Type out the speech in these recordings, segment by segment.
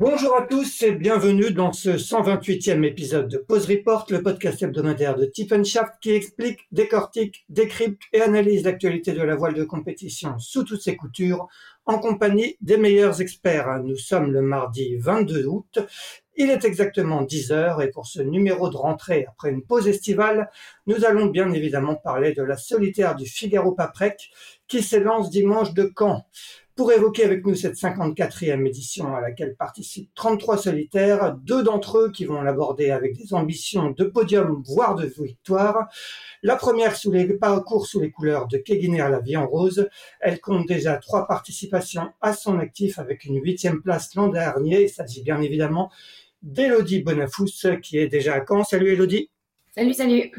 Bonjour à tous et bienvenue dans ce 128e épisode de Pause Report, le podcast hebdomadaire de Tip Shaft qui explique, décortique, décrypte et analyse l'actualité de la voile de compétition sous toutes ses coutures en compagnie des meilleurs experts. Nous sommes le mardi 22 août. Il est exactement 10 heures et pour ce numéro de rentrée après une pause estivale, nous allons bien évidemment parler de la solitaire du Figaro Paprec qui s'élance dimanche de Caen pour évoquer avec nous cette 54e édition à laquelle participent 33 solitaires, deux d'entre eux qui vont l'aborder avec des ambitions de podium, voire de victoire. La première sous les parcours sous les couleurs de Keguiner la vie en rose. Elle compte déjà trois participations à son actif avec une huitième place l'an dernier. Il s'agit bien évidemment d'Elodie Bonafous qui est déjà à Caen. Salut Elodie. Salut, salut.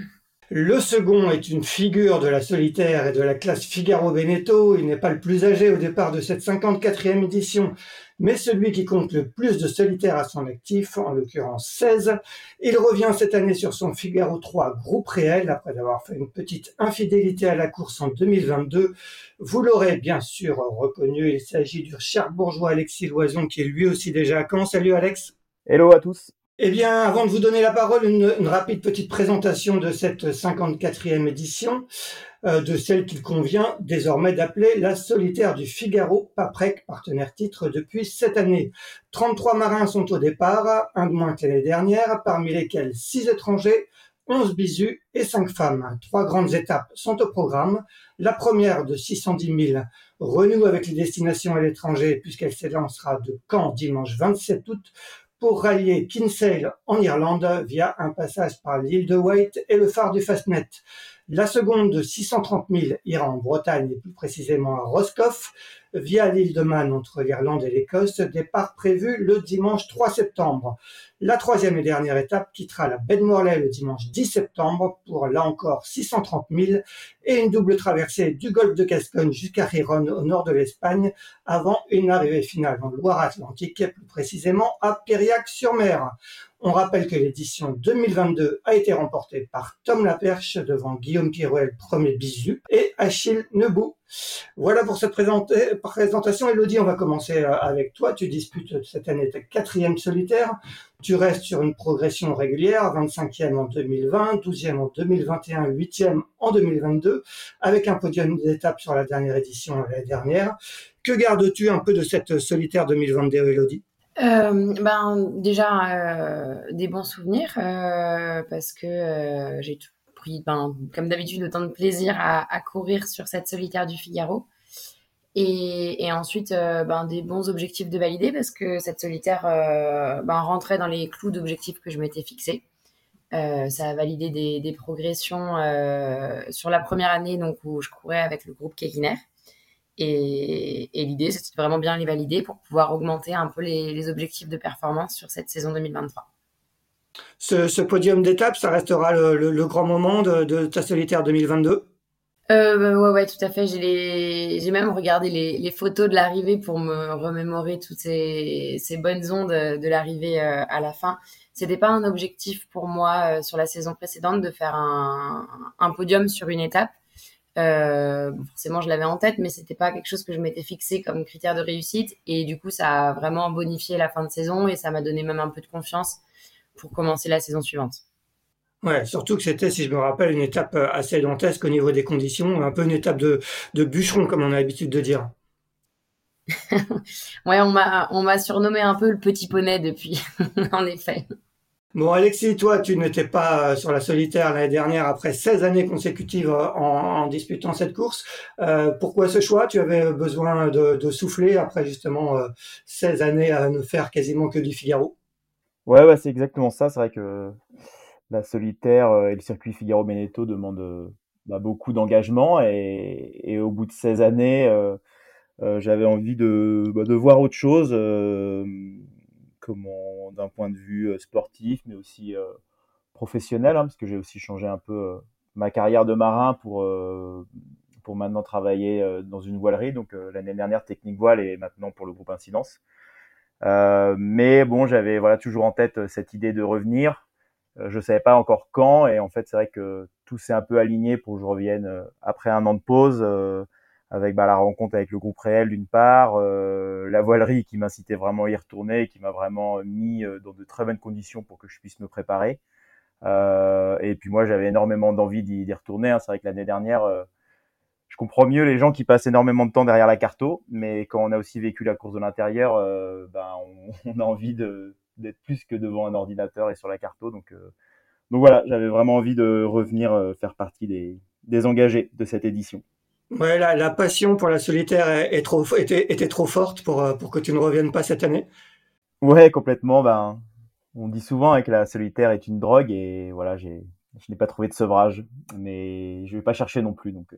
Le second est une figure de la solitaire et de la classe Figaro Veneto. Il n'est pas le plus âgé au départ de cette 54e édition, mais celui qui compte le plus de solitaires à son actif, en l'occurrence 16. Il revient cette année sur son Figaro 3 groupe réel après avoir fait une petite infidélité à la course en 2022. Vous l'aurez bien sûr reconnu, il s'agit du cher bourgeois Alexis Loison qui est lui aussi déjà à Caen. Salut Alex. Hello à tous. Eh bien, avant de vous donner la parole, une, rapide petite présentation de cette 54e édition, euh, de celle qu'il convient désormais d'appeler la solitaire du Figaro Paprec, partenaire titre depuis cette année. 33 marins sont au départ, un de moins que l'année dernière, parmi lesquels 6 étrangers, 11 bisus et 5 femmes. Trois grandes étapes sont au programme. La première de 610 000 renoue avec les destinations à l'étranger puisqu'elle s'élancera de Caen dimanche 27 août pour rallier Kinsale en Irlande via un passage par l'île de White et le phare du Fastnet. La seconde de 630 000 ira en Bretagne et plus précisément à Roscoff via l'île de Man entre l'Irlande et l'Écosse, départ prévu le dimanche 3 septembre. La troisième et dernière étape quittera la baie de Morlaix le dimanche 10 septembre pour là encore 630 000 et une double traversée du golfe de Gascogne jusqu'à Riron au nord de l'Espagne avant une arrivée finale en Loire-Atlantique, plus précisément à Périac-sur-Mer. On rappelle que l'édition 2022 a été remportée par Tom Laperche devant Guillaume Pirouel, premier bisu, et Achille Nebou. Voilà pour cette présentation. Elodie, on va commencer euh, avec toi. Tu disputes cette année ta quatrième solitaire. Tu restes sur une progression régulière, 25e en 2020, 12e en 2021, 8e en 2022, avec un podium d'étape sur la dernière édition l'année dernière. Que gardes-tu un peu de cette solitaire 2022, Elodie? Euh, ben déjà euh, des bons souvenirs euh, parce que euh, j'ai pris ben, comme d'habitude autant de plaisir à, à, courir sur cette solitaire du Figaro et, et ensuite euh, ben, des bons objectifs de valider parce que cette solitaire ben, rentrait dans les clous d'objectifs que je m'étais fixé. ça a validé des, des progressions sur la première année donc où je courais avec le groupe Kekiner et, l'idée, c'est vraiment bien les valider pour pouvoir augmenter un peu les, objectifs de performance sur cette saison 2023. Ce, podium d'étape, ça restera le, grand moment de, ta solitaire 2022 euh, ouais, ouais, tout à fait. J'ai même regardé les, photos de l'arrivée pour me remémorer toutes ces, bonnes ondes de l'arrivée euh, à la fin. C'était pas un objectif pour moi euh, sur la saison précédente de faire un, podium sur une étape. Euh, forcément, je l'avais en tête, mais c'était pas quelque chose que je m'étais fixé comme critère de réussite. Et du coup, ça a vraiment bonifié la fin de saison et ça m'a donné même un peu de confiance pour commencer la saison suivante. Ouais, surtout que c'était, si je me rappelle, une étape euh, assez dantesque au niveau des conditions, un peu une étape de, bûcheron, comme on a l'habitude de dire. ouais, on m'a surnommé un peu le petit poney depuis, en effet. Bon, Alexis, toi, tu n'étais pas euh, sur la solitaire l'année dernière après 16 années consécutives euh, en, disputant cette course. pourquoi ce choix? Tu avais besoin de, souffler après justement 16 années à ne faire quasiment que du Figaro? Ouais, ouais c'est exactement ça. C'est vrai que la solitaire euh, et le circuit Figaro Beneteau demandent euh, bah, beaucoup d'engagement et, au bout de 16 années, euh, j'avais envie bah, de voir autre chose, d'un point de vue sportif, mais aussi professionnel, hein, parce que j'ai aussi changé un peu ma carrière de marin pour pour maintenant travailler dans une voilerie. Donc l'année dernière technique voile et maintenant pour le groupe Incidence. mais bon, j'avais voilà toujours en tête cette idée de revenir. Euh, je savais pas encore quand et en fait c'est vrai que tout s'est un peu aligné pour que je revienne euh, après un an de pause euh, avec bah, la rencontre avec le groupe réel d'une part, la voilerie qui m'incitait vraiment à y retourner et qui m'a vraiment mis dans de très bonnes conditions pour que je puisse me préparer. et puis moi j'avais énormément d'envie d'y retourner. Hein. C'est vrai que l'année dernière, je comprends mieux les gens qui passent énormément de temps derrière la carto, mais quand on a aussi vécu la course de l'intérieur, ben, on, a envie d'être plus que devant un ordinateur et sur la carto. Donc, euh, donc voilà, j'avais vraiment envie de revenir euh, faire partie des, des engagés de cette édition. Ouais, la, passion pour la solitaire était, trop forte pour, euh, pour que tu ne reviennes pas cette année Ouais, complètement. Ben, on dit souvent que la solitaire est une drogue et voilà, je n'ai pas trouvé de sevrage, mais je vais pas chercher non plus. Donc,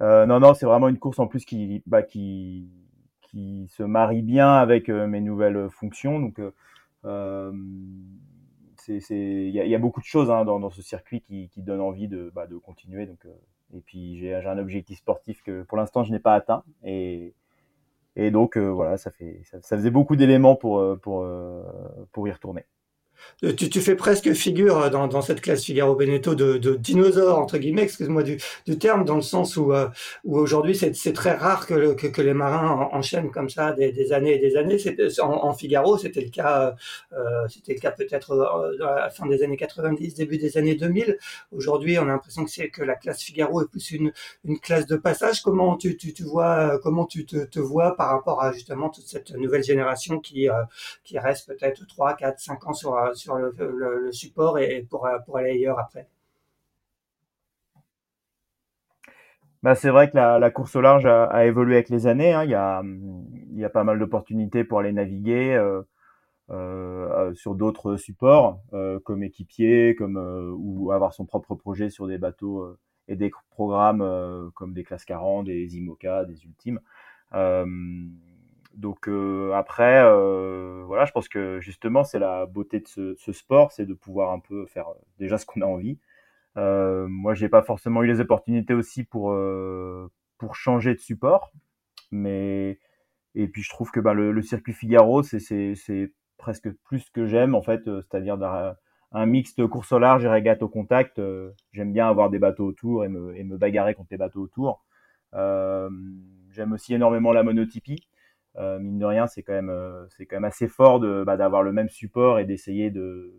euh, non, non, c'est vraiment une course en plus qui, bah, se marie bien avec euh, mes nouvelles fonctions. Donc, euh, euh, il y, a beaucoup de choses hein, dans, ce circuit qui, donnent envie de, bah, continuer. Et puis j'ai un objectif sportif que pour l'instant je n'ai pas atteint. Et, et donc voilà, ça, fait, ça, ça faisait beaucoup d'éléments pour, pour, pour y retourner. Euh, tu, fais presque figure euh, dans, cette classe Figaro Beneteau de, dinosaure entre guillemets, excuse-moi du, terme, dans le sens où, euh, aujourd'hui c'est très rare que, les marins enchaînent comme ça des, années et des années. En, Figaro, c'était le cas, c'était le cas peut-être à la fin des années 90, début des années 2000. Aujourd'hui, on a l'impression que la classe Figaro est plus une, classe de passage. Comment tu, vois, comment tu te, te, vois par rapport à justement toute cette nouvelle génération qui, qui reste peut-être 3, 4, 5 ans sur sur le, support et pour, pour aller ailleurs après bah, c'est vrai que la, course au large a, évolué avec les années. Hein. Il, y a, il y a pas mal d'opportunités pour aller naviguer euh, euh, sur d'autres supports, euh, comme équipier, comme ou avoir son propre projet sur des bateaux et des programmes comme des classes 40, des IMOCA, des Ultimes. Donc euh, après, euh, voilà, je pense que justement c'est la beauté de ce, sport, c'est de pouvoir un peu faire euh, déjà ce qu'on a envie. Euh, moi, j'ai pas forcément eu les opportunités aussi pour pour changer de support, mais et puis je trouve que ben, le, circuit Figaro, c'est presque plus ce que j'aime en fait, c'est-à-dire un mixte course au large et régate au contact. j'aime bien avoir des bateaux autour et me bagarrer contre les bateaux autour. j'aime aussi énormément la monotypie. Euh, mine de rien, c'est quand même euh, c'est quand même assez fort de bah, d'avoir le même support et d'essayer de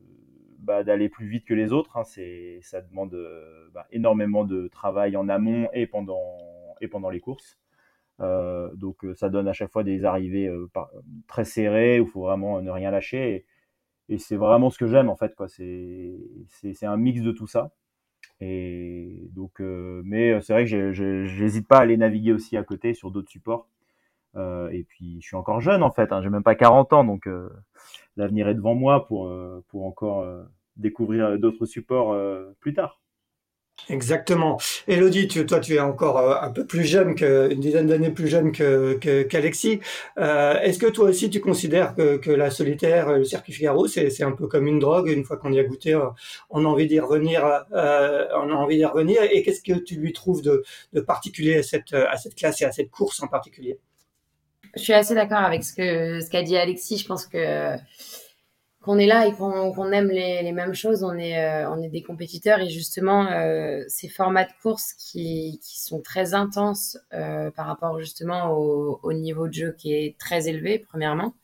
bah, d'aller plus vite que les autres. Hein. C'est ça demande euh, bah, énormément de travail en amont et pendant et pendant les courses. Donc ça donne à chaque fois des arrivées très serrées où il faut vraiment ne rien lâcher et, c'est vraiment ce que j'aime en fait quoi c'est c'est un mix de tout ça et donc mais c'est vrai que j'hésite pas à aller naviguer aussi à côté sur d'autres supports euh, et puis je suis encore jeune en fait, hein, j'ai même pas 40 ans, donc euh, l'avenir est devant moi pour, euh, pour encore découvrir d'autres supports plus tard. Exactement. Elodie, tu, toi, tu es encore euh, un peu plus jeune que, une dizaine d'années plus jeune que, qu'Alexis. Euh, est-ce que toi aussi, tu considères que, que la solitaire, le circuit Figaro, c'est, un peu comme une drogue. Une fois qu'on y a goûté, euh, on a envie d'y revenir. Euh, on a envie d'y revenir? Et qu'est-ce que tu lui trouves de, de particulier à cette, à cette classe et à cette course en particulier? Je suis assez d'accord avec ce que ce qu'a dit Alexis. Je pense que qu'on est là et qu'on aime les, les, mêmes choses, on est, euh, on est des compétiteurs et justement euh, ces formats de course qui, qui sont très intenses euh, par rapport justement au, au, niveau de jeu qui est très élevé premièrement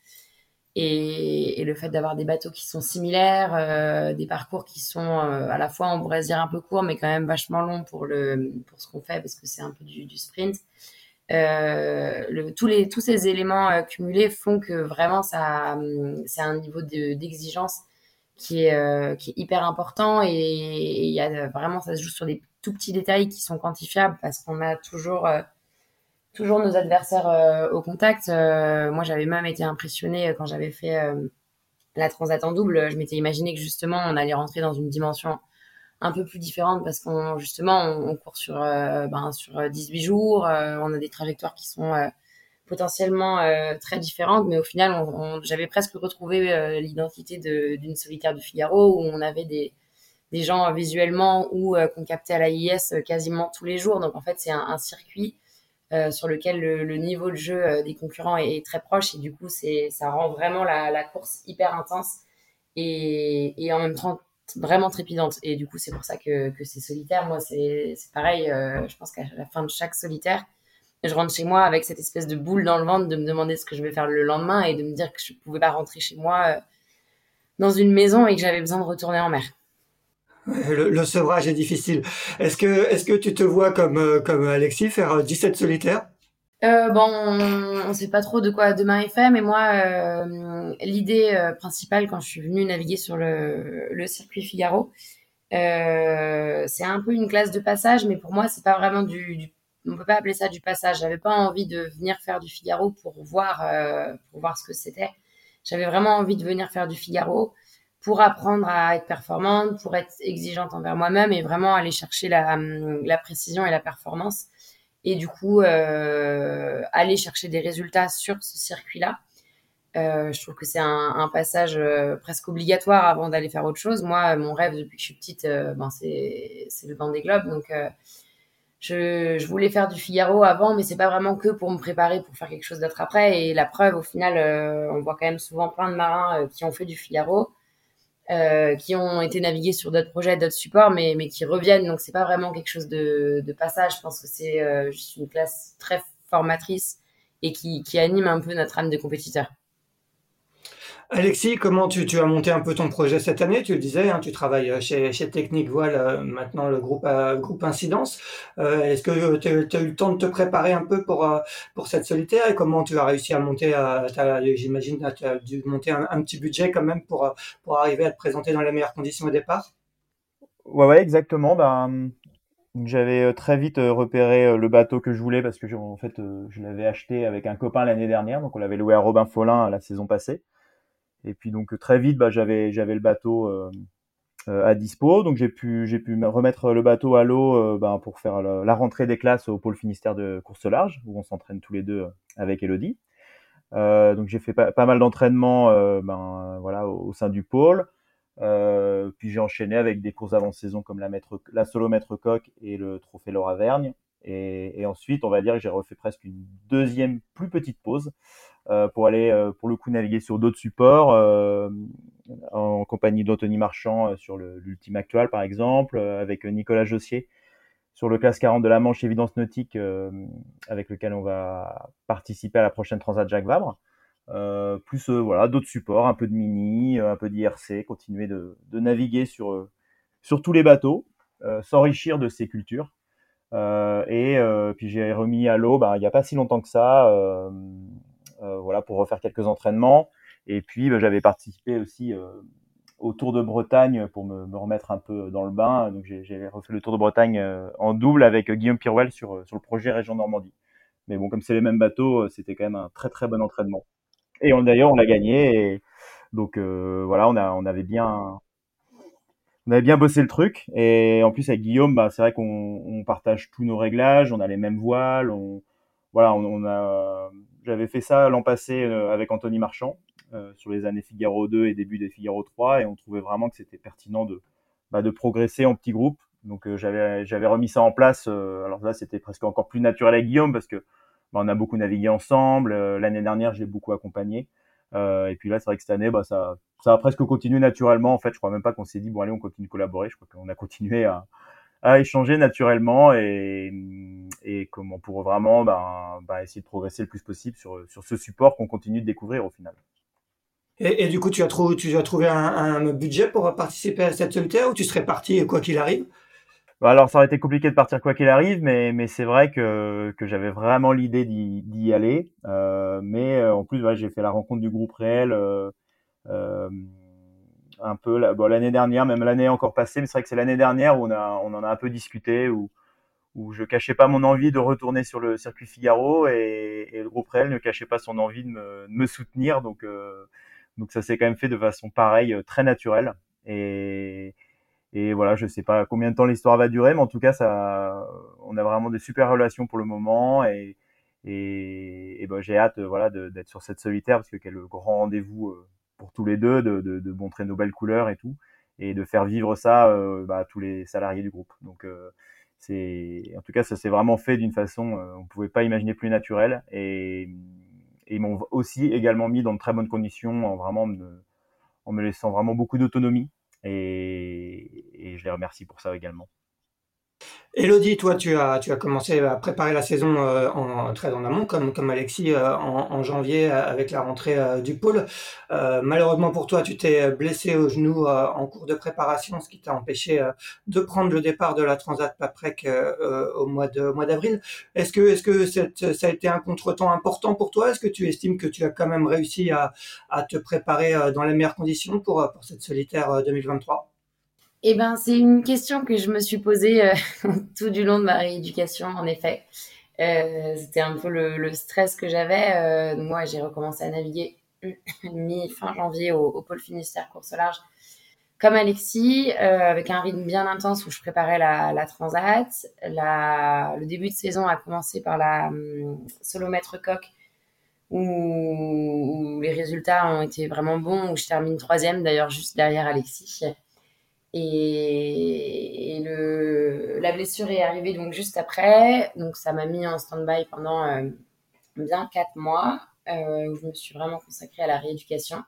et, et le fait d'avoir des bateaux qui sont similaires, euh, des parcours qui sont euh, à la fois on pourrait se dire un peu courts mais quand même vachement longs pour le pour ce qu'on fait parce que c'est un peu du, du sprint. Euh, le, tous, les, tous ces éléments euh, cumulés font que vraiment ça, hum, c'est un niveau d'exigence qui, est, euh, qui est hyper important et il y a vraiment, ça se joue sur des tout petits détails qui sont quantifiables parce qu'on a toujours, toujours nos adversaires au contact. moi, j'avais même été impressionnée quand j'avais fait la transat en double. Je m'étais imaginé que justement, on allait rentrer dans une dimension un peu plus différente parce qu'on justement on, court sur euh, ben, sur 18 jours, euh, on a des trajectoires qui sont euh, potentiellement très différentes, mais au final on, j'avais presque retrouvé l'identité d'une solitaire du Figaro où on avait des des gens visuellement ou qu'on captait à la IS quasiment tous les jours. Donc en fait c'est un, un, circuit sur lequel le, le, niveau de jeu des concurrents est, est, très proche et du coup c'est ça rend vraiment la, la course hyper intense et, et en même temps vraiment trépidante. Et du coup, c'est pour ça que, que c'est solitaire. Moi, c'est pareil. Euh, je pense qu'à la fin de chaque solitaire, je rentre chez moi avec cette espèce de boule dans le ventre de me demander ce que je vais faire le lendemain et de me dire que je pouvais pas rentrer chez moi euh, dans une maison et que j'avais besoin de retourner en mer. Le, le sevrage est difficile. Est-ce que, est-ce que tu te vois comme, euh, comme Alexis faire 17 solitaires? Euh, bon, on ne sait pas trop de quoi demain est fait, mais moi, euh, l'idée euh, principale quand je suis venue naviguer sur le, le circuit Figaro, euh, c'est un peu une classe de passage, mais pour moi, c'est pas vraiment du, du, on peut pas appeler ça du passage. J'avais pas envie de venir faire du Figaro pour voir, euh, pour voir ce que c'était. J'avais vraiment envie de venir faire du Figaro pour apprendre à être performante, pour être exigeante envers moi-même et vraiment aller chercher la, la précision et la performance et du coup euh, aller chercher des résultats sur ce circuit-là. Euh, je trouve que c'est un, passage euh, presque obligatoire avant d'aller faire autre chose. Moi, mon rêve depuis que je suis petite, ben c'est le banc des globes. Donc, je, je, voulais faire du Figaro avant, mais c'est pas vraiment que pour me préparer pour faire quelque chose d'autre après. Et la preuve, au final, on voit quand même souvent plein de marins qui ont fait du Figaro euh, qui ont été navigués sur d'autres projets, d'autres supports, mais, mais qui reviennent. Donc, c'est pas vraiment quelque chose de, de passage. Je pense que c'est euh, juste une classe très formatrice et qui, qui anime un peu notre âme de compétiteur. Alexis, comment tu, as monté un peu ton projet cette année? Tu le disais, hein, tu travailles euh, chez, Technique Voile, euh, maintenant le groupe, euh, Incidence. Est-ce que tu as, eu le temps de te préparer un peu pour, pour cette solitaire? Et comment tu as réussi à monter J'imagine tu as dû monter un, un, petit budget quand même pour, pour arriver à te présenter dans les meilleures conditions au départ? Ouais, ouais, exactement. Ben, j'avais très vite repéré le bateau que je voulais parce que en fait, je l'avais acheté avec un copain l'année dernière, donc on l'avait loué à Robin Follin la saison passée. Et puis donc très vite, bah, j'avais j'avais le bateau euh, euh, à dispo, donc j'ai pu j'ai pu remettre le bateau à l'eau bah, pour faire la, rentrée des classes au pôle Finistère de course large où on s'entraîne tous les deux avec Elodie. Donc j'ai fait pas, mal d'entraînements ben, voilà au, au, sein du pôle. Euh, puis j'ai enchaîné avec des courses avant saison comme la, maître, la solo maître coq et le trophée Laura Vergne. Et, et, ensuite, on va dire que j'ai refait presque une deuxième plus petite pause pour aller, euh, pour le coup, naviguer sur d'autres supports, euh, en compagnie d'Anthony Marchand sur l'Ultime Actual, par exemple, avec Nicolas Jossier sur le classe 40 de la Manche Évidence Nautique, avec lequel on va participer à la prochaine Transat Jacques Vabre. Euh, plus euh, voilà d'autres supports, un peu de mini, un peu d'IRC, continuer de, de, naviguer sur sur tous les bateaux, euh, s'enrichir de ces cultures. et puis j'ai remis à l'eau, bah, il n'y a pas si longtemps que ça, euh, voilà, pour refaire quelques entraînements. Et puis, bah, j'avais participé aussi euh, au Tour de Bretagne pour me, me, remettre un peu dans le bain. Donc, j'ai refait le Tour de Bretagne euh, en double avec Guillaume Pirouel sur, sur le projet Région Normandie. Mais bon, comme c'est les mêmes bateaux, c'était quand même un très très bon entraînement. Et d'ailleurs, on l'a gagné. Donc euh, voilà, on, a, avait bien, on avait bien bossé le truc. Et en plus avec Guillaume, bah, c'est vrai qu'on on partage tous nos réglages, on a les mêmes voiles, voilà, on, a. J'avais fait ça l'an passé euh, avec Anthony Marchand euh, sur les années Figaro 2 et début des Figaro 3, et on trouvait vraiment que c'était pertinent de bah, de progresser en petits groupes. Donc euh, j'avais j'avais remis ça en place. alors là, c'était presque encore plus naturel avec Guillaume parce que bah, on a beaucoup navigué ensemble. L'année dernière, je l'ai beaucoup accompagné. Et puis là, c'est vrai que cette année, bah, ça, ça a presque continué naturellement. En fait, je crois même pas qu'on s'est dit bon allez, on continue de collaborer. Je crois qu'on a continué à, à échanger naturellement et, et comment pour vraiment ben, ben, essayer de progresser le plus possible sur, sur ce support qu'on continue de découvrir au final. Et, et du coup, tu as, trouvé, tu as trouvé un, un, budget pour participer à cette solitaire ou tu serais parti quoi qu'il arrive? Bah, alors ça aurait été compliqué de partir quoi qu'il arrive, mais, mais c'est vrai que, que j'avais vraiment l'idée d'y aller. Euh, mais euh, en plus, j'ai fait la rencontre du groupe réel euh, euh un peu l'année dernière, même l'année encore passée, mais c'est vrai que c'est l'année dernière où on, a, on en a un peu discuté, où, où je cachais pas mon envie de retourner sur le circuit Figaro et, le groupe réel ne cachait pas son envie de me, de me soutenir. Donc, donc ça s'est quand même fait de façon pareille, très naturelle. Et, et voilà, je sais pas combien de temps l'histoire va durer, mais en tout cas, ça, on a vraiment des super relations pour le moment et, et, et ben, j'ai hâte, voilà, d'être sur cette solitaire parce que quel grand rendez-vous euh, pour tous les deux, de, de, de, montrer nos belles couleurs et tout, et de faire vivre ça euh, bah, à tous les salariés du groupe. Donc euh, c'est, en tout cas, ça s'est vraiment fait d'une façon, on pouvait pas imaginer plus naturelle et, et ils m'ont aussi également mis dans de très bonnes conditions, en vraiment en me laissant vraiment beaucoup d'autonomie et, je les remercie pour ça également. Elodie, toi, tu as, tu as commencé à préparer la saison euh, en, très en amont, comme, comme Alexis euh, en, janvier euh, avec la rentrée du pôle. malheureusement pour toi, tu t'es blessé au genou en cours de préparation, ce qui t'a empêché de prendre le départ de la Transat Paprec au mois de mois d'avril. Est-ce que, est-ce que ça a été un contretemps important pour toi? Est-ce que tu estimes que tu as quand même réussi à, à te préparer dans les meilleures conditions pour, pour cette solitaire 2023 eh ben, c'est une question que je me suis posée euh, tout du long de ma rééducation, en effet. Euh, c'était un peu le, stress que j'avais. Euh, moi, j'ai recommencé à naviguer mi-fin janvier au, pôle Finistère course large, comme Alexis, avec un rythme bien intense où je préparais la, transat. le début de saison a commencé par la um, solomètre coq, où, où, les résultats ont été vraiment bons, où je termine troisième, d'ailleurs juste derrière Alexis. Et, le, la blessure est arrivée donc juste après. Donc ça m'a mis en stand-by pendant euh, bien quatre mois euh, où je me suis vraiment consacrée à la rééducation.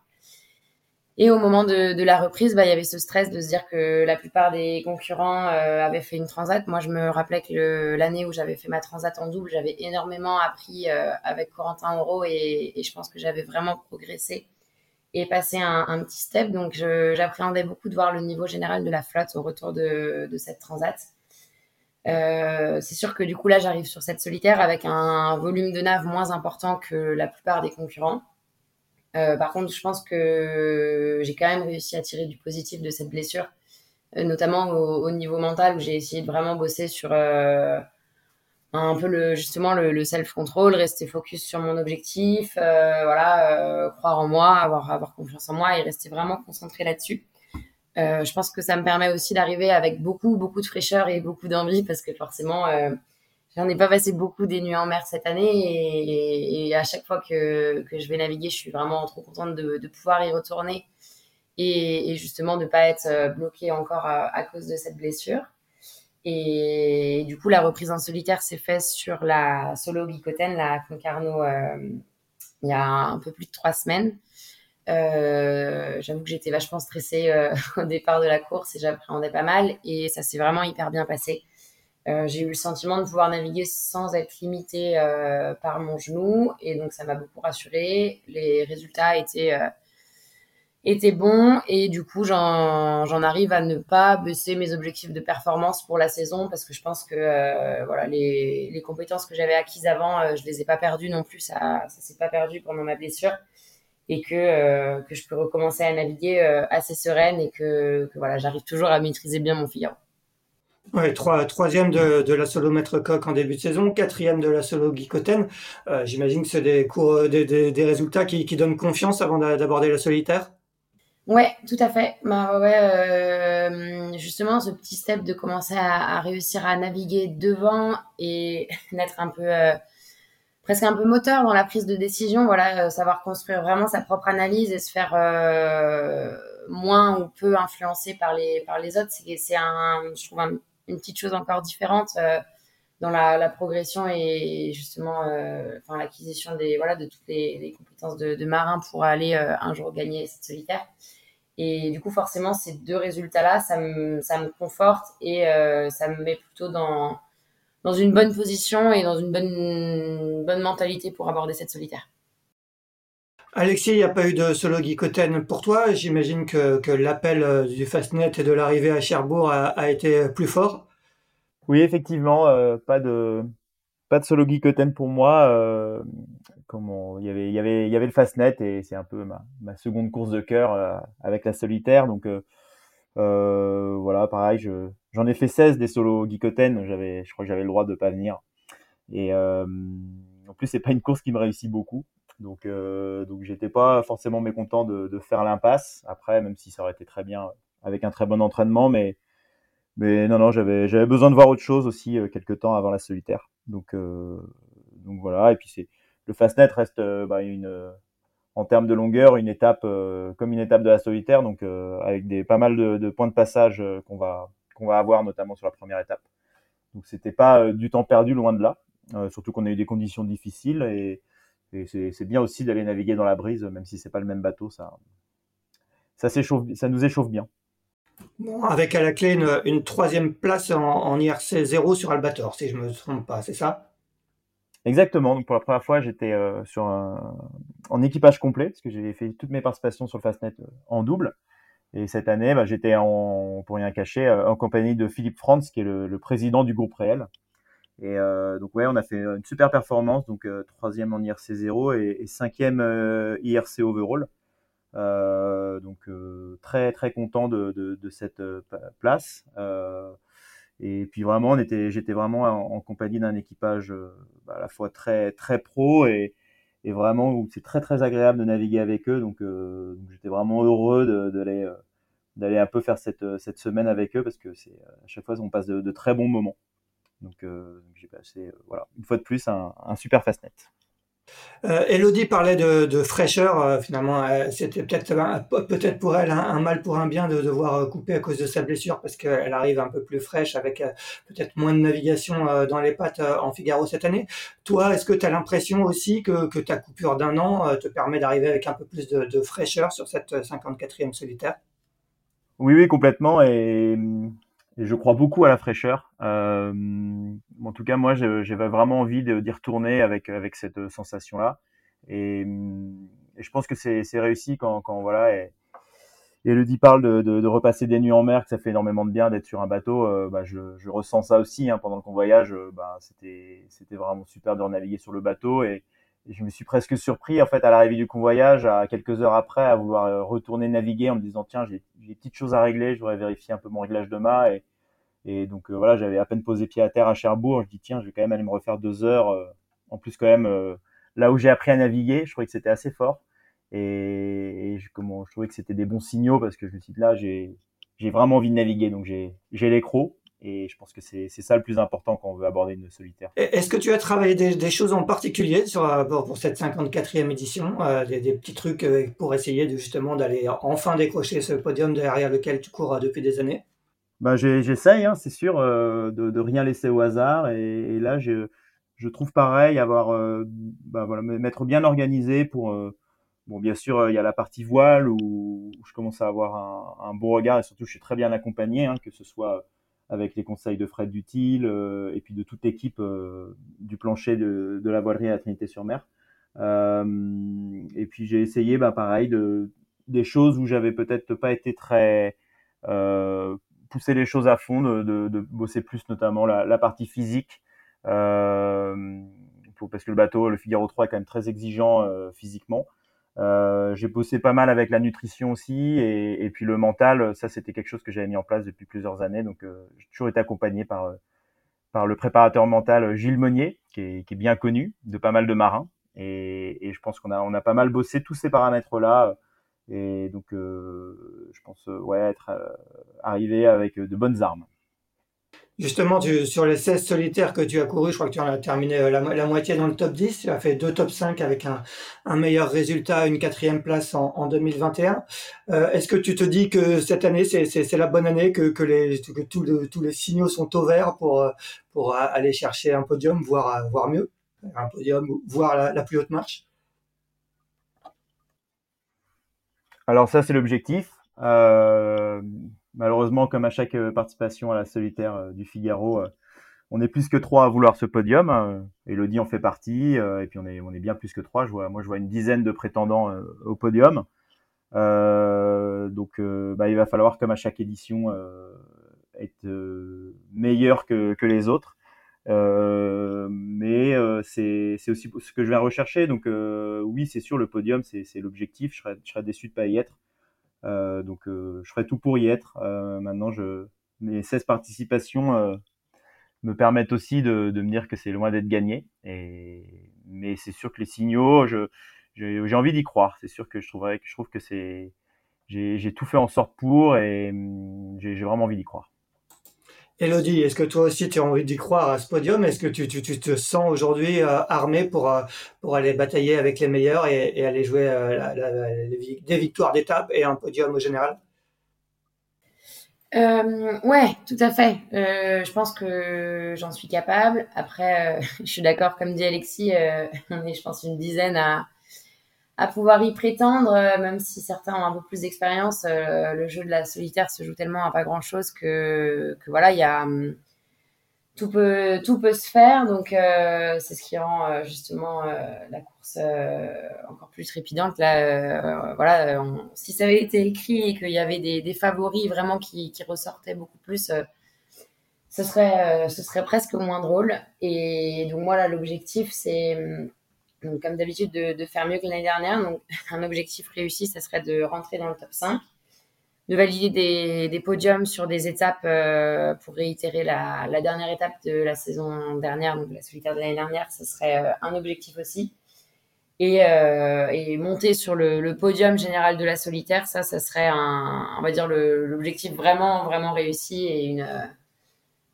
Et au moment de, la reprise, bah, il y avait ce stress de se dire que la plupart des concurrents euh, avaient fait une transat. Moi, je me rappelais que l'année où j'avais fait ma transat en double, j'avais énormément appris avec Corentin Auro et, et, je pense que j'avais vraiment progressé et passer un, petit step. Donc, j'appréhendais beaucoup de voir le niveau général de la flotte au retour de, cette transat. Euh, c'est sûr que du coup, là, j'arrive sur cette solitaire avec un volume de nav moins important que la plupart des concurrents. Euh, par contre, je pense que j'ai quand même réussi à tirer du positif de cette blessure, euh, notamment au, au, niveau mental où j'ai essayé de vraiment bosser sur un peu le justement le, le self-control, rester focus sur mon objectif, euh, voilà, euh, croire en moi, avoir avoir confiance en moi et rester vraiment concentré là-dessus. Euh, je pense que ça me permet aussi d'arriver avec beaucoup beaucoup de fraîcheur et beaucoup d'envie parce que forcément euh, j'en ai pas passé beaucoup des nuits en mer cette année et, et, à chaque fois que, que je vais naviguer, je suis vraiment trop contente de, de pouvoir y retourner et, et justement de pas être euh, bloquée encore à, à cause de cette blessure. Et du coup, la reprise en solitaire s'est faite sur la solo Bicoten, la Concarneau, euh, il y a un peu plus de trois semaines. Euh, J'avoue que j'étais vachement stressée euh, au départ de la course et j'appréhendais pas mal. Et ça s'est vraiment hyper bien passé. J'ai eu le sentiment de pouvoir naviguer sans être limitée par mon genou. Et donc, ça m'a beaucoup rassurée. Les résultats étaient était bon et du coup j'en arrive à ne pas baisser mes objectifs de performance pour la saison parce que je pense que euh, voilà les, les, compétences que j'avais acquises avant euh, je les ai pas perdues non plus ça ça s'est pas perdu pendant ma blessure et que euh, que je peux recommencer à naviguer euh, assez sereine et que, que voilà j'arrive toujours à maîtriser bien mon Figaro. Ouais, trois, troisième de, de la solo maître coq en début de saison, quatrième de la solo Guicoten. Euh, J'imagine que c'est des, cours, des, des, des résultats qui, qui donnent confiance avant d'aborder la solitaire? Ouais, tout à fait. Bah, ouais, euh, justement, ce petit step de commencer à, réussir à naviguer devant et d'être un peu, euh, presque un peu moteur dans la prise de décision. Voilà, euh, savoir construire vraiment sa propre analyse et se faire moins ou peu influencer par les par les autres. C'est un, je trouve une petite chose encore différente dans la, progression et justement, enfin l'acquisition des voilà de toutes les, compétences de, de marin pour aller un jour gagner cette solitaire. Et du coup, forcément, ces deux résultats-là, ça me, ça me conforte et euh, ça me met plutôt dans, dans une bonne position et dans une bonne, bonne mentalité pour aborder cette solitaire. Alexis, il n'y a pas eu de solo Guicoten pour toi. J'imagine que, que l'appel euh, du Fastnet et de l'arrivée à Cherbourg a, a, été plus fort. Oui, effectivement, euh, pas de pas de solo Guicoten pour moi. Euh, il y avait il y avait il y avait le Fastnet et c'est un peu ma, ma seconde course de cœur euh, avec la solitaire. Donc euh, euh voilà pareil je j'en ai fait 16 des solos Geekoten j'avais je crois que j'avais le droit de pas venir. Et en plus c'est pas une course qui me réussit beaucoup. Donc donc j'étais pas forcément mécontent de, de faire l'impasse. Après même si ça aurait été très bien avec un très bon entraînement mais mais non non j'avais j'avais besoin de voir autre chose aussi quelques temps avant la solitaire. Donc donc voilà. Et puis c'est le Fastnet reste euh, bah, une, euh, en termes de longueur une étape euh, comme une étape de la solitaire, donc avec des pas mal de, points de passage qu'on va qu'on va avoir notamment sur la première étape. Donc c'était pas du temps perdu loin de là, surtout qu'on a eu des conditions difficiles et, c'est bien aussi d'aller naviguer dans la brise, même si c'est pas le même bateau, ça ça nous échauffe bien. Bon, avec à la clé une, troisième place en, IRC 0 sur Albator, si je me trompe pas, c'est ça? Exactement. Donc pour la première fois, j'étais euh, sur un, en équipage complet parce que j'ai fait toutes mes participations sur le Fastnet euh, en double. Et cette année, bah, j'étais en, pour rien cacher, euh, en compagnie de Philippe Franz, qui est le, le président du groupe réel. Et donc ouais, on a fait une super performance, donc troisième en IRC 0 et, et cinquième IRC overall. donc très très content de, de, de cette place. Et puis vraiment, j'étais vraiment en, compagnie d'un équipage euh, bah, à la fois très très pro et, vraiment où c'est très très agréable de naviguer avec eux. Donc, euh, j'étais vraiment heureux d'aller euh, d'aller un peu faire cette, cette semaine avec eux parce que c'est à chaque fois on passe de, de très bons moments. Donc, j'ai passé voilà une fois de plus un, un super fastnet. Euh, Elodie parlait de, fraîcheur. Euh, finalement, euh, c'était peut-être pour elle un, mal pour un bien de devoir couper à cause de sa blessure parce qu'elle arrive un peu plus fraîche avec peut-être moins de navigation dans les pattes en Figaro cette année. Toi, est-ce que tu as l'impression aussi que, ta coupure d'un an te permet d'arriver avec un peu plus de, fraîcheur sur cette 54e solitaire? Oui, oui, complètement. Et je crois beaucoup à la fraîcheur. Euh, en tout cas, moi, j'avais vraiment envie d'y retourner avec avec cette sensation-là. Et, je pense que c'est réussi quand, quand voilà. Et, et Elodie parle de, de, de, repasser des nuits en mer, que ça fait énormément de bien d'être sur un bateau. Euh, bah, je, je, ressens ça aussi hein, pendant qu'on voyage. Euh, bah, c'était vraiment super de naviguer sur le bateau et, je me suis presque surpris en fait à l'arrivée du convoyage, à quelques heures après, à vouloir euh, retourner naviguer en me disant tiens j'ai des petites choses à régler, je voudrais vérifier un peu mon réglage de mât et, et donc euh, voilà, j'avais à peine posé pied à terre à Cherbourg. Je dis tiens, je vais quand même aller me refaire deux heures. Euh, en plus quand même euh, là où j'ai appris à naviguer, je trouvais que c'était assez fort. Et, je, trouvais que c'était des bons signaux parce que je me suis dit là, j'ai vraiment envie de naviguer, donc j'ai les crocs. Et je pense que c'est ça le plus important quand on veut aborder une solitaire. Est-ce que tu as travaillé des, choses en particulier pour cette 54e édition, des, des, petits trucs pour essayer de, justement d'aller enfin décrocher ce podium derrière lequel tu cours depuis des années? Bah, j'essaye, hein, c'est sûr, euh, de, de, rien laisser au hasard. Et, et là, je, je trouve pareil, avoir, euh, bah, voilà, m'être bien organisé pour. Euh, bon, bien sûr, il y a la partie voile où, je commence à avoir un, un, bon regard et surtout, je suis très bien accompagné, hein, que ce soit avec les conseils de Fred Dutil et puis de toute l'équipe du plancher de, de, la voilerie à Trinité-sur-Mer. et puis j'ai essayé, bah, pareil, de des choses où j'avais peut-être pas été très euh, pousser les choses à fond, de, bosser plus notamment la, partie physique. Euh, parce que le bateau, le Figaro 3 est quand même très exigeant euh, physiquement. Euh, j'ai bossé pas mal avec la nutrition aussi et, puis le mental, ça c'était quelque chose que j'avais mis en place depuis plusieurs années. Donc j'ai toujours été accompagné par le préparateur mental Gilles Monnier, qui est, bien connu de pas mal de marins. Et, je pense qu'on a pas mal bossé tous ces paramètres là Et donc, je pense, ouais, être arrivé avec de bonnes armes. Justement, sur les 16 solitaires que tu as couru, je crois que tu en as terminé euh, la, moitié dans le top 10. Tu as fait deux top 5 avec un, meilleur résultat, une quatrième place en, 2021. Euh, est-ce que tu te dis que cette année, c'est la bonne année, que, tous, les signaux sont au vert pour, euh, aller chercher un podium, voire, mieux, un podium, voire la plus haute marche? Alors ça, c'est l'objectif. Euh, malheureusement, comme à chaque euh, participation à la solitaire euh, du Figaro, on est plus que trois à vouloir ce podium. Hein. Elodie en fait partie, et puis on est, bien plus que trois. Moi, je vois une dizaine de prétendants au podium. donc, bah, il va falloir, comme à chaque édition, être meilleur que, les autres. Mais c'est aussi ce que je vais rechercher. Donc, oui, c'est sûr, le podium, c'est l'objectif. Je serais, déçu de pas y être. Euh, donc euh, je ferai tout pour y être. Euh, maintenant, mes 16 participations me permettent aussi de, me dire que c'est loin d'être gagné. Mais c'est sûr que les signaux, j'ai envie d'y croire. C'est sûr que je trouve que j'ai tout fait en sorte pour et hum, j'ai vraiment envie d'y croire. Elodie, est-ce que toi aussi tu as envie d'y croire à ce podium? Est-ce que tu, te sens aujourd'hui euh, armé pour, euh, pour aller batailler avec les meilleurs et, aller jouer euh, des victoires d'étape et un podium au général? Euh, Ouais, tout à fait. Je pense que j'en suis capable. Après, je suis d'accord, comme dit Alexis, on est, je pense, une dizaine à, à pouvoir y prétendre, euh, même si certains ont un peu plus d'expérience. Euh, le jeu de la solitaire se joue tellement à pas grand chose que, voilà, il y a hum, tout peut tout peut se faire. Donc euh, c'est ce qui rend justement la course encore plus trépidante. Là, voilà, si ça avait été écrit et qu'il y avait des, favoris vraiment qui, qui ressortaient beaucoup plus. ce serait, ce serait presque moins drôle. Et donc, moi, là, l'objectif, c'est, hum, donc, comme d'habitude, de, faire mieux que l'année dernière. Donc, un objectif réussi, ça serait de rentrer dans le top 5, de valider des, podiums sur des étapes euh, pour réitérer la, dernière étape de la saison dernière, donc la solitaire de l'année dernière, ce serait euh, un objectif aussi. Et, euh, monter sur le, podium général de la solitaire, ça, ça serait un, on va dire l'objectif vraiment, vraiment réussi et une,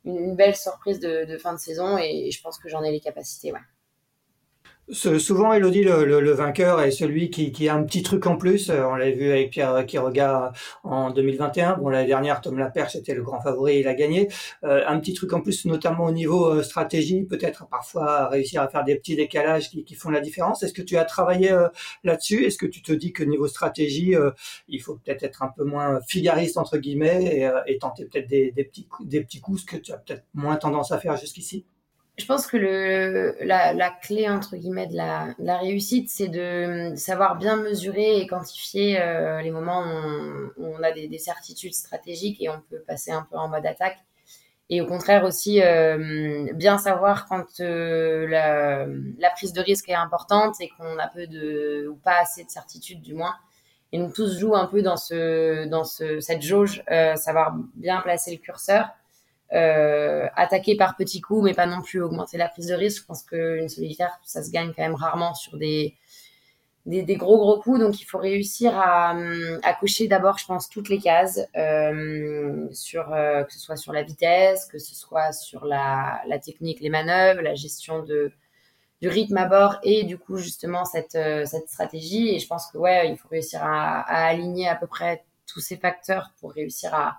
une, belle surprise de, de, fin de saison. Et je pense que j'en ai les capacités, ouais souvent, Elodie, le, le, vainqueur est celui qui, qui, a un petit truc en plus. Euh, on l'avait vu avec Pierre Quiroga en 2021. Bon, l'année dernière, Tom Laperche était le grand favori, il a gagné. Euh, un petit truc en plus, notamment au niveau euh, stratégie, peut-être parfois réussir à faire des petits décalages qui, qui font la différence. Est-ce que tu as travaillé là-dessus? Est-ce que tu te dis que niveau stratégie, il faut peut-être être un peu moins figariste entre guillemets et, et tenter peut-être des, des, petits, des petits coups, ce que tu as peut-être moins tendance à faire jusqu'ici? Je pense que le, la, la, clé, entre guillemets, de la, la réussite, c'est de savoir bien mesurer et quantifier euh, les moments où on, a des, des, certitudes stratégiques et on peut passer un peu en mode attaque. Et au contraire aussi, euh, bien savoir quand euh, la, la, prise de risque est importante et qu'on a peu de, ou pas assez de certitude du moins. Et donc tout se un peu dans, ce, dans ce, cette jauge, savoir bien placer le curseur euh, attaquer par petits coups, mais pas non plus augmenter la prise de risque. Je pense qu'une solitaire, ça se gagne quand même rarement sur des, des, des gros gros coups. Donc il faut réussir à, à coucher d'abord, je pense, toutes les cases, euh, sur euh, que ce soit sur la vitesse, que ce soit sur la, la technique, les manœuvres, la gestion de du rythme à bord et du coup justement cette, euh, cette stratégie. Et je pense que ouais, il faut réussir à, à aligner à peu près tous ces facteurs pour réussir à,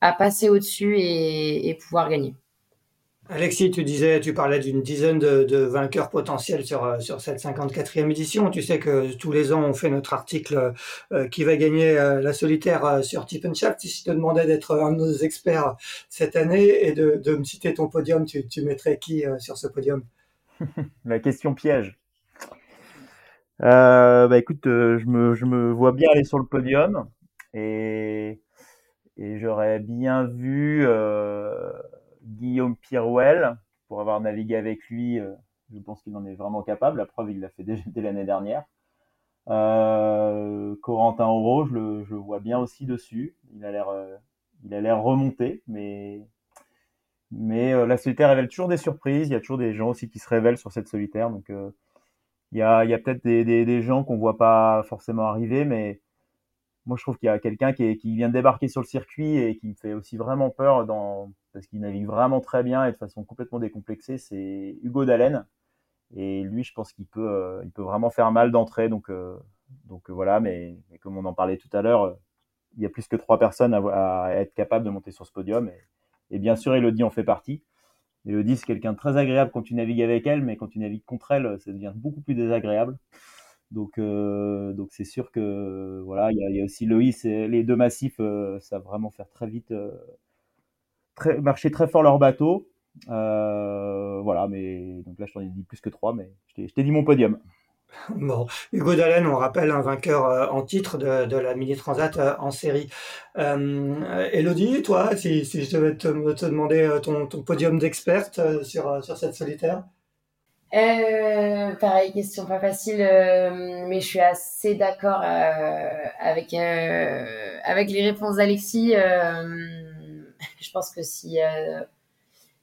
à passer au-dessus et, pouvoir gagner. Alexis, tu disais, tu parlais d'une dizaine de, vainqueurs potentiels sur, euh, sur cette 54e édition. Tu sais que tous les ans, on fait notre article euh, qui va gagner euh, la solitaire sur Tip Si je te demandais d'être un de nos experts cette année et de, me citer ton podium, tu, mettrais qui sur ce podium? La question piège. bah écoute, je, me, je me vois bien aller sur le podium et et j'aurais bien vu euh, Guillaume Pirouel pour avoir navigué avec lui. Euh, je pense qu'il en est vraiment capable. La preuve, il l'a fait déjà dès l'année dernière. Euh, Corentin Auro, je le, je vois bien aussi dessus. Il a l'air, euh, il a l'air remonté, mais mais euh, la solitaire révèle toujours des surprises. Il y a toujours des gens aussi qui se révèlent sur cette solitaire. Donc il y a, il y a peut-être des, des, des gens qu'on voit pas forcément arriver, mais moi, je trouve qu'il y a quelqu'un qui, vient de débarquer sur le circuit et qui me fait aussi vraiment peur dans, parce qu'il navigue vraiment très bien et de façon complètement décomplexée. C'est Hugo Dalen. Et lui, je pense qu'il peut, euh, vraiment faire mal d'entrée. Donc, euh, donc voilà, mais, comme on en parlait tout à l'heure, il y a plus que trois personnes à, être capables de monter sur ce podium. Et bien sûr, Elodie en fait partie. Elodie, c'est quelqu'un de très agréable quand tu navigues avec elle, mais quand tu navigues contre elle, ça devient beaucoup plus désagréable. Donc, euh, donc c'est sûr que voilà, il y, a, aussi Loïs les deux massifs, euh, va vraiment faire très vite, euh, marcher très fort leur bateau. voilà, mais donc là, je t'en ai dit plus que trois, mais je t'ai dit mon podium. Bon, Hugo Dalen, on rappelle, un vainqueur en titre de, la Mini Transat en série. Elodie, toi, si, je devais te, demander ton, podium d'experte sur, sur cette solitaire? Euh, pareil, question pas facile, euh, mais je suis assez d'accord euh, avec, les réponses d'Alexis. je pense que s'il y, a,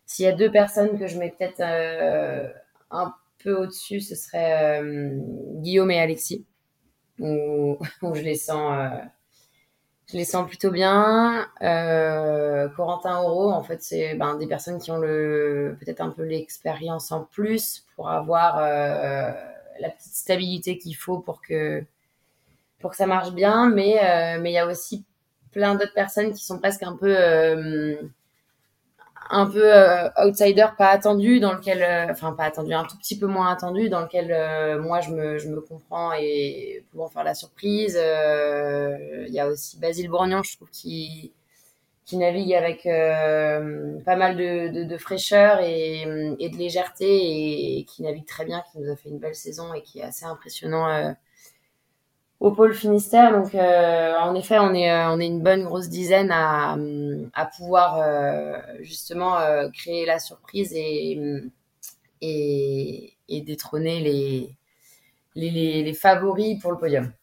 s'il y a deux personnes que je mets peut-être un peu au-dessus, ce serait Guillaume et Alexis, où je les sens je les sens plutôt bien. Euh, Corentin Oro, en fait, c'est ben, des personnes qui ont le peut-être un peu l'expérience en plus pour avoir euh, la petite stabilité qu'il faut pour que pour que ça marche bien. Mais euh, mais il y a aussi plein d'autres personnes qui sont presque un peu euh, un peu euh, outsider, pas attendu, dans lequel, euh, enfin pas attendu, un tout petit peu moins attendu, dans lequel euh, moi je me, je me comprends et pouvant faire la surprise. Il y a aussi Basile Brognon, je trouve, qui, qui navigue avec pas mal de, de, de fraîcheur et, et, de légèreté et, et, qui navigue très bien, qui nous a fait une belle saison et qui est assez impressionnant au pôle Finistère. Donc, euh, en effet, on est, euh, on est une bonne grosse dizaine à, pouvoir euh, justement créer la surprise et, détrôner les, les, favoris pour le podium.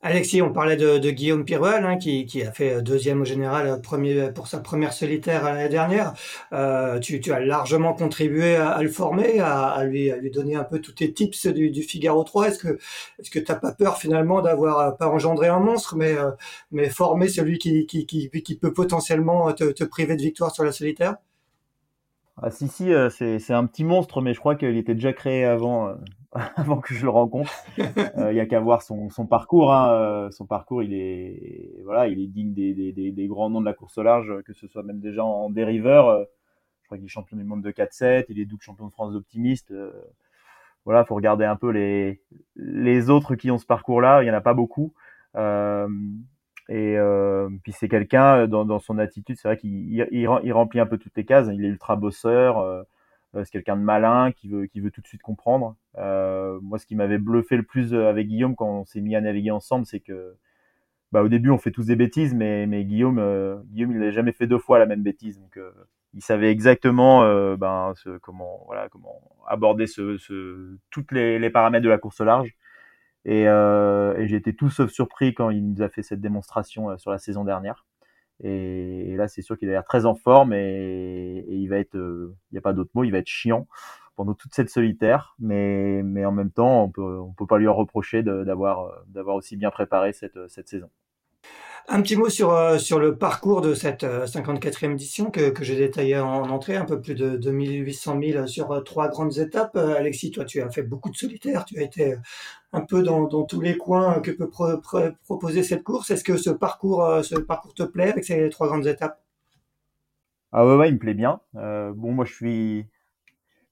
Alexis, on parlait de, Guillaume Pirouel, hein, qui, a fait deuxième au général euh, premier, pour sa première solitaire l'année dernière. Euh, tu, as largement contribué à, le former, à, lui, lui donner un peu tous tes tips du, Figaro 3. Est-ce que est-ce que t'as pas peur finalement d'avoir euh, pas engendré un monstre, mais mais former celui qui, qui, qui, peut potentiellement te, priver de victoire sur la solitaire? Ah, si si, c'est un petit monstre, mais je crois qu'il était déjà créé avant avant que je le rencontre. Euh, il y a qu'à voir son, parcours. Hein. Euh, son parcours, il est voilà, il est digne des, grands noms de la course au large, que ce soit même déjà en dériveur. Euh, je crois qu'il est champion du monde de 4-7, il est double champion de France d'optimiste. voilà, faut regarder un peu les autres qui ont ce parcours-là. Il y en a pas beaucoup. et puis c'est quelqu'un dans, son attitude, c'est vrai qu'il il, il, remplit un peu toutes les cases. Il est ultra bosseur c'est quelqu'un de malin qui veut, qui veut tout de suite comprendre. Euh, moi, ce qui m'avait bluffé le plus euh, avec Guillaume quand on s'est mis à naviguer ensemble, c'est que bah, au début, on fait tous des bêtises, mais, mais Guillaume, Guillaume, il n'a jamais fait deux fois la même bêtise. Donc, il savait exactement ben, comment, voilà, comment aborder ce, ce, toutes les, paramètres de la course large. Et, et j'ai été tout sauf surpris quand il nous a fait cette démonstration sur la saison dernière. Et, là, c'est sûr qu'il a l'air très en forme et, il va être, euh, il n'y a pas d'autre mot, il va être chiant pendant toute cette solitaire, mais, mais en même temps, on peut, on peut pas lui reprocher d'avoir, d'avoir aussi bien préparé cette, cette saison. Un petit mot sur, euh, sur le parcours de cette 54e euh, édition que, que j'ai détaillé en entrée, un peu plus de 2800 000 sur euh, trois grandes étapes. Alexis, toi, tu as fait beaucoup de solitaires, tu as été un peu dans, dans tous les coins que peut proposer cette course. Est-ce que ce parcours, ce parcours te plaît avec ces trois grandes étapes? Ah ouais, il me plaît bien. Euh, bon, moi, je suis,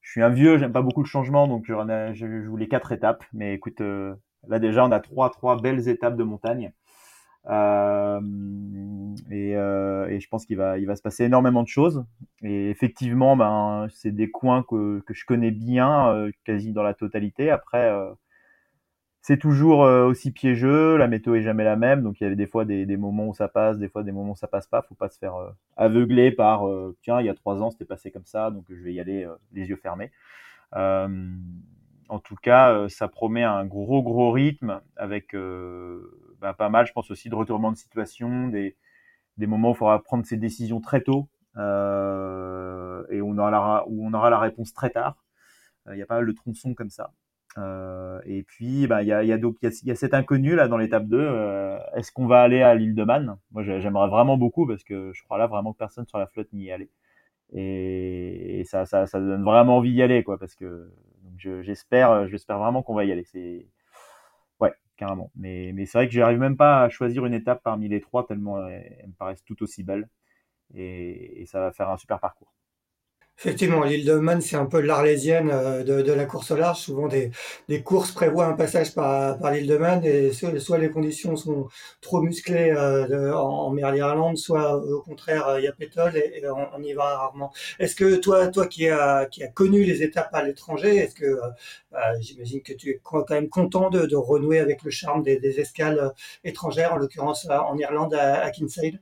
je suis un vieux, j'aime pas beaucoup le changement, donc je, je voulais quatre étapes. Mais écoute, là déjà, on a trois, trois belles étapes de montagne. Euh, et, euh, et, je pense qu'il va, il va se passer énormément de choses. Et effectivement, ben, c'est des coins que, que je connais bien, euh, quasi dans la totalité. Après, c'est toujours aussi piégeux. La météo est jamais la même, donc il y avait des fois des, des, moments où ça passe, des fois des moments où ça passe pas. Faut pas se faire aveugler par tiens, il y a trois ans c'était passé comme ça, donc je vais y aller les yeux fermés. En tout cas, ça promet un gros gros rythme avec bah, pas mal, je pense aussi de retournement de situation, des, moments où il faudra prendre ses décisions très tôt euh, et on, aura la, où on aura la réponse très tard. Euh, il y a pas mal de tronçons comme ça. et puis, bah, il y a, y, a, cet inconnu là dans l'étape 2. Est-ce qu'on va aller à l'île de Man? Moi, j'aimerais vraiment beaucoup parce que je crois là vraiment que personne sur la flotte n'y est allé. Et, ça, ça, ça, donne vraiment envie d'y aller, quoi, parce que j'espère, j'espère vraiment qu'on va y aller. C'est ouais, carrément. Mais, mais c'est vrai que j'arrive même pas à choisir une étape parmi les trois tellement elles, me paraissent tout aussi belles. et ça va faire un super parcours. Effectivement, l'île de Man, c'est un peu l'Arlésienne euh, de, de, la course au large. Souvent, des, des courses prévoient un passage par, par l'île de Man et soit, les conditions sont trop musclées euh, en, mer d'Irlande, soit au contraire, il y a pétrole et, on, y va rarement. Est-ce que toi, toi qui as, qui a connu les étapes à l'étranger, est-ce que euh, bah, j'imagine que tu es quand même content de, de renouer avec le charme des, des escales étrangères, en l'occurrence en Irlande à, à Kinsale?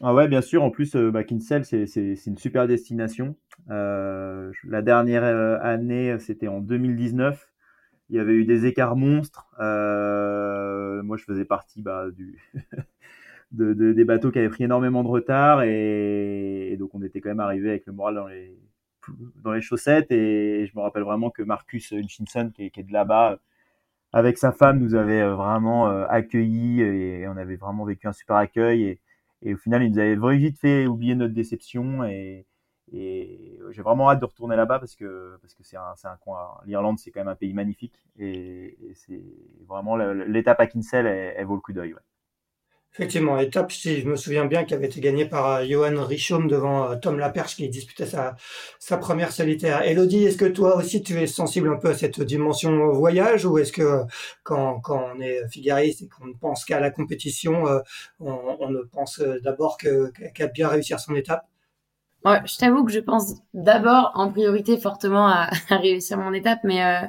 Ah ouais, bien sûr. En plus, euh, bah, Kinsale, c'est une super destination. Euh, la dernière euh, année, c'était en 2019. Il y avait eu des écarts monstres. moi, je faisais partie bah, du de, des bateaux qui avaient pris énormément de retard et, donc on était quand même arrivé avec le moral dans les dans les chaussettes et, je me rappelle vraiment que Marcus Hutchinson qui qui est de là-bas avec sa femme nous avait vraiment accueillis et on avait vraiment vécu un super accueil et, et au final, ils nous avaient vraiment vite fait oublier notre déception. Et, et j'ai vraiment hâte de retourner là-bas parce que parce que c'est un, un coin. L'Irlande, c'est quand même un pays magnifique. Et, c'est vraiment l'étape à Kinsale, elle, vaut le coup d'œil. Ouais. Effectivement, étape, si je me souviens bien, qui avait été gagnée par euh, Johan Richaume devant euh, Tom Laperche qui disputait sa, première solitaire. Elodie, est-ce que toi aussi tu es sensible un peu à cette dimension voyage ou est-ce que euh, quand, on est figariste et qu'on ne pense qu'à la compétition, on, on ne pense d'abord qu'à bien réussir son étape? Ouais, je t'avoue que je pense d'abord en priorité fortement à, à réussir mon étape, mais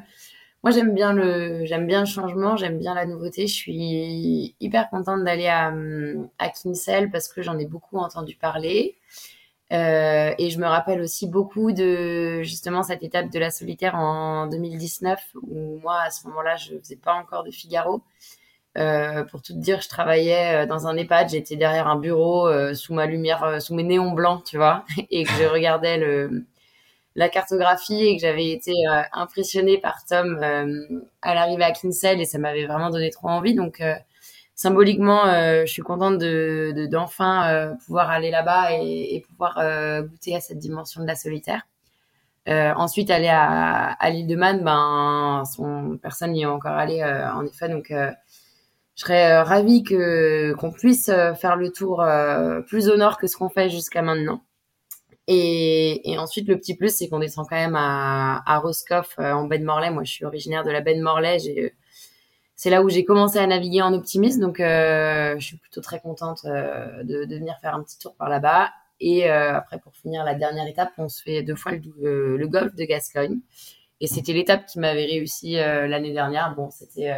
moi, j'aime bien le, j'aime bien le changement, j'aime bien la nouveauté. Je suis hyper contente d'aller à, à Kinsale parce que j'en ai beaucoup entendu parler. Euh, et je me rappelle aussi beaucoup de justement cette étape de la solitaire en 2019 où moi à ce moment-là je faisais pas encore de Figaro. Euh, pour tout te dire, je travaillais euh, dans un EHPAD, j'étais derrière un bureau sous ma lumière, sous mes néons blancs, tu vois, et que je regardais le, la cartographie et que j'avais été euh, impressionnée par Tom euh, à l'arrivée à Kinsale et ça m'avait vraiment donné trop envie. Donc euh, symboliquement, je suis contente de d'enfin pouvoir aller là-bas et, et pouvoir goûter à cette dimension de la solitaire. ensuite, aller à, à l'île de Man, ben, son, personne n'y est encore allé en effet, donc je serais ravie que qu'on puisse faire le tour plus au nord que ce qu'on fait jusqu'à maintenant. Et, ensuite, le petit plus, c'est qu'on descend quand même à, Roscoff, euh, en baie de Morlaix. Moi, je suis originaire de la baie de Morlaix. C'est là où j'ai commencé à naviguer en optimisme. Donc, euh, je suis plutôt très contente euh, de, venir faire un petit tour par là-bas. Et euh, après, pour finir la dernière étape, on se fait deux fois le, le golfe de Gascogne. Et c'était l'étape qui m'avait réussi l'année dernière. Bon, c'était...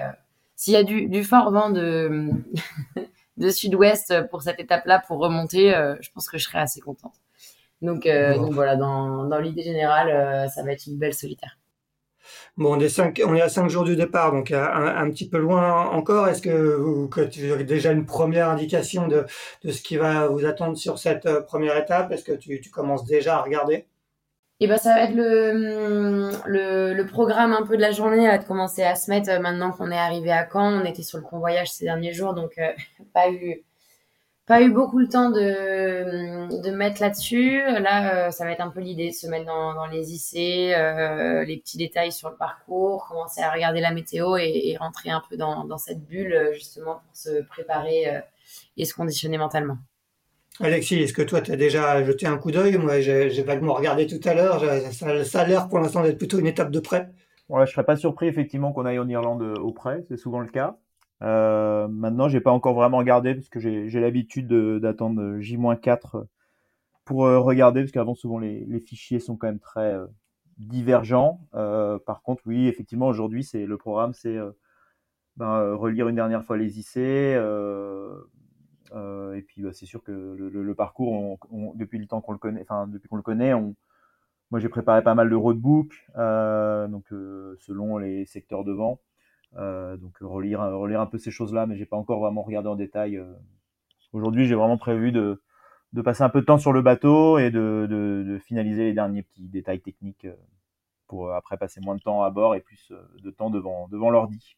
S'il y a du, fort vent de sud-ouest pour cette étape-là, pour remonter, je pense que je serais assez contente. Donc, euh, donc voilà, dans, dans l'idée générale, euh, ça va être une belle solitaire. Bon, on est, cinq, on est à 5 jours du départ, donc un, un petit peu loin encore. Est-ce que, que tu as déjà une première indication de, de ce qui va vous attendre sur cette euh, première étape? Est-ce que tu, tu commences déjà à regarder? Et eh ben, ça va être le, le, le, programme un peu de la journée à commencer à se mettre maintenant qu'on est arrivé à Caen. On était sur le convoyage ces derniers jours, donc pas eu pas eu beaucoup le temps de, de mettre là-dessus. Là, euh, ça va être un peu l'idée de se mettre dans, dans les IC, euh, les petits détails sur le parcours, commencer à regarder la météo et, et rentrer un peu dans, dans, cette bulle justement pour se préparer euh, et se conditionner mentalement. Alexis, est-ce que toi, tu as déjà jeté un coup d'œil? Moi, j'ai vaguement regardé tout à l'heure. Ça, ça, a l'air pour l'instant d'être plutôt une étape de près. Ouais, je serais pas surpris effectivement qu'on aille en Irlande au près. C'est souvent le cas. Euh, maintenant, j'ai pas encore vraiment regardé parce que j'ai l'habitude d'attendre J-4 pour euh, regarder parce qu'avant souvent les, fichiers sont quand même très euh, divergents. Euh, par contre, oui, effectivement, aujourd'hui, c'est le programme, c'est ben, relire une dernière fois les IC. et puis, bah, c'est sûr que le, parcours, depuis le temps qu'on le connaît, enfin depuis qu'on le connaît, on, moi j'ai préparé pas mal de roadbook, donc selon les secteurs de vent. Euh, donc relire, un peu ces choses-là, mais j'ai pas encore vraiment regardé en détail. Euh. Aujourd'hui, j'ai vraiment prévu de, passer un peu de temps sur le bateau et de, finaliser les derniers petits détails techniques euh, pour après passer moins de temps à bord et plus de temps devant, l'ordi.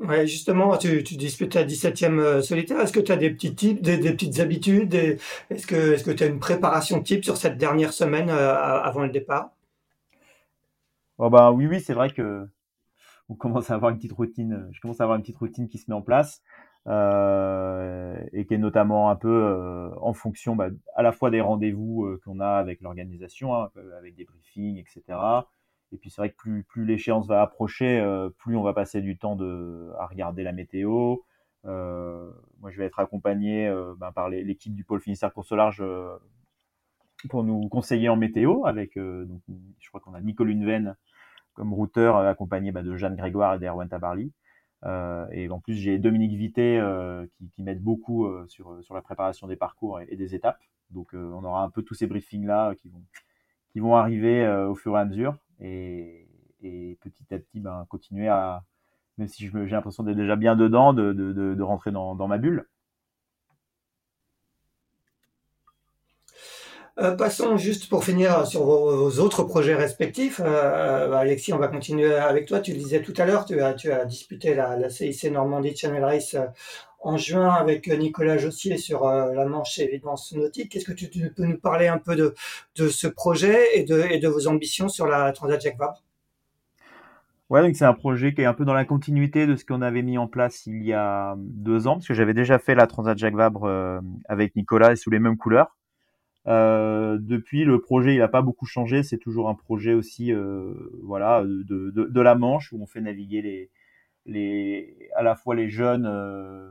Ouais, justement, tu, tu disputes ta 17e solitaire. Est-ce que tu as des petits types, des, petites habitudes? Est-ce que tu as une préparation type sur cette dernière semaine avant le départ? Oh bah oui, oui, c'est vrai que on commence à avoir une petite routine. Je commence à avoir une petite routine qui se met en place euh, et qui est notamment un peu euh, en fonction bah, à la fois des rendez-vous euh, qu'on a avec l'organisation, hein, avec des briefings, etc. Et puis c'est vrai que plus, plus l'échéance va approcher, plus on va passer du temps de, à regarder la météo. moi, je vais être accompagné bah, par l'équipe du pôle Finistère Course au large pour nous conseiller en météo. Avec, donc, je crois qu'on a Nicole Unven comme routeur accompagné bah, de Jeanne Grégoire et d'Erwan Tabarly. Euh, et en plus, j'ai Dominique Vité euh, qui, m'aide beaucoup euh, sur, sur la préparation des parcours et, des étapes. Donc, on aura un peu tous ces briefings-là qui vont, qui vont arriver au fur et à mesure. Et, et petit à petit, ben, continuer à, même si j'ai l'impression d'être déjà bien dedans, de, de, rentrer dans ma bulle. Euh, passons juste pour finir sur vos, autres projets respectifs. Euh, euh, Alexis, on va continuer avec toi. Tu le disais tout à l'heure, tu as, tu as disputé la, la, CIC Normandie Channel Race en juin avec Nicolas Jossier sur la Manche et Évidence Nautique. Est-ce que tu, peux nous parler un peu de, de ce projet et de, et de vos ambitions sur la Transat Jacques Vabre? Ouais, donc c'est un projet qui est un peu dans la continuité de ce qu'on avait mis en place il y a deux ans, parce que j'avais déjà fait la Transat Jacques Vabre avec Nicolas et sous les mêmes couleurs. Euh, depuis, le projet, il n'a pas beaucoup changé. C'est toujours un projet aussi, euh, voilà, de, de, de, la Manche où on fait naviguer les, les, à la fois les jeunes euh,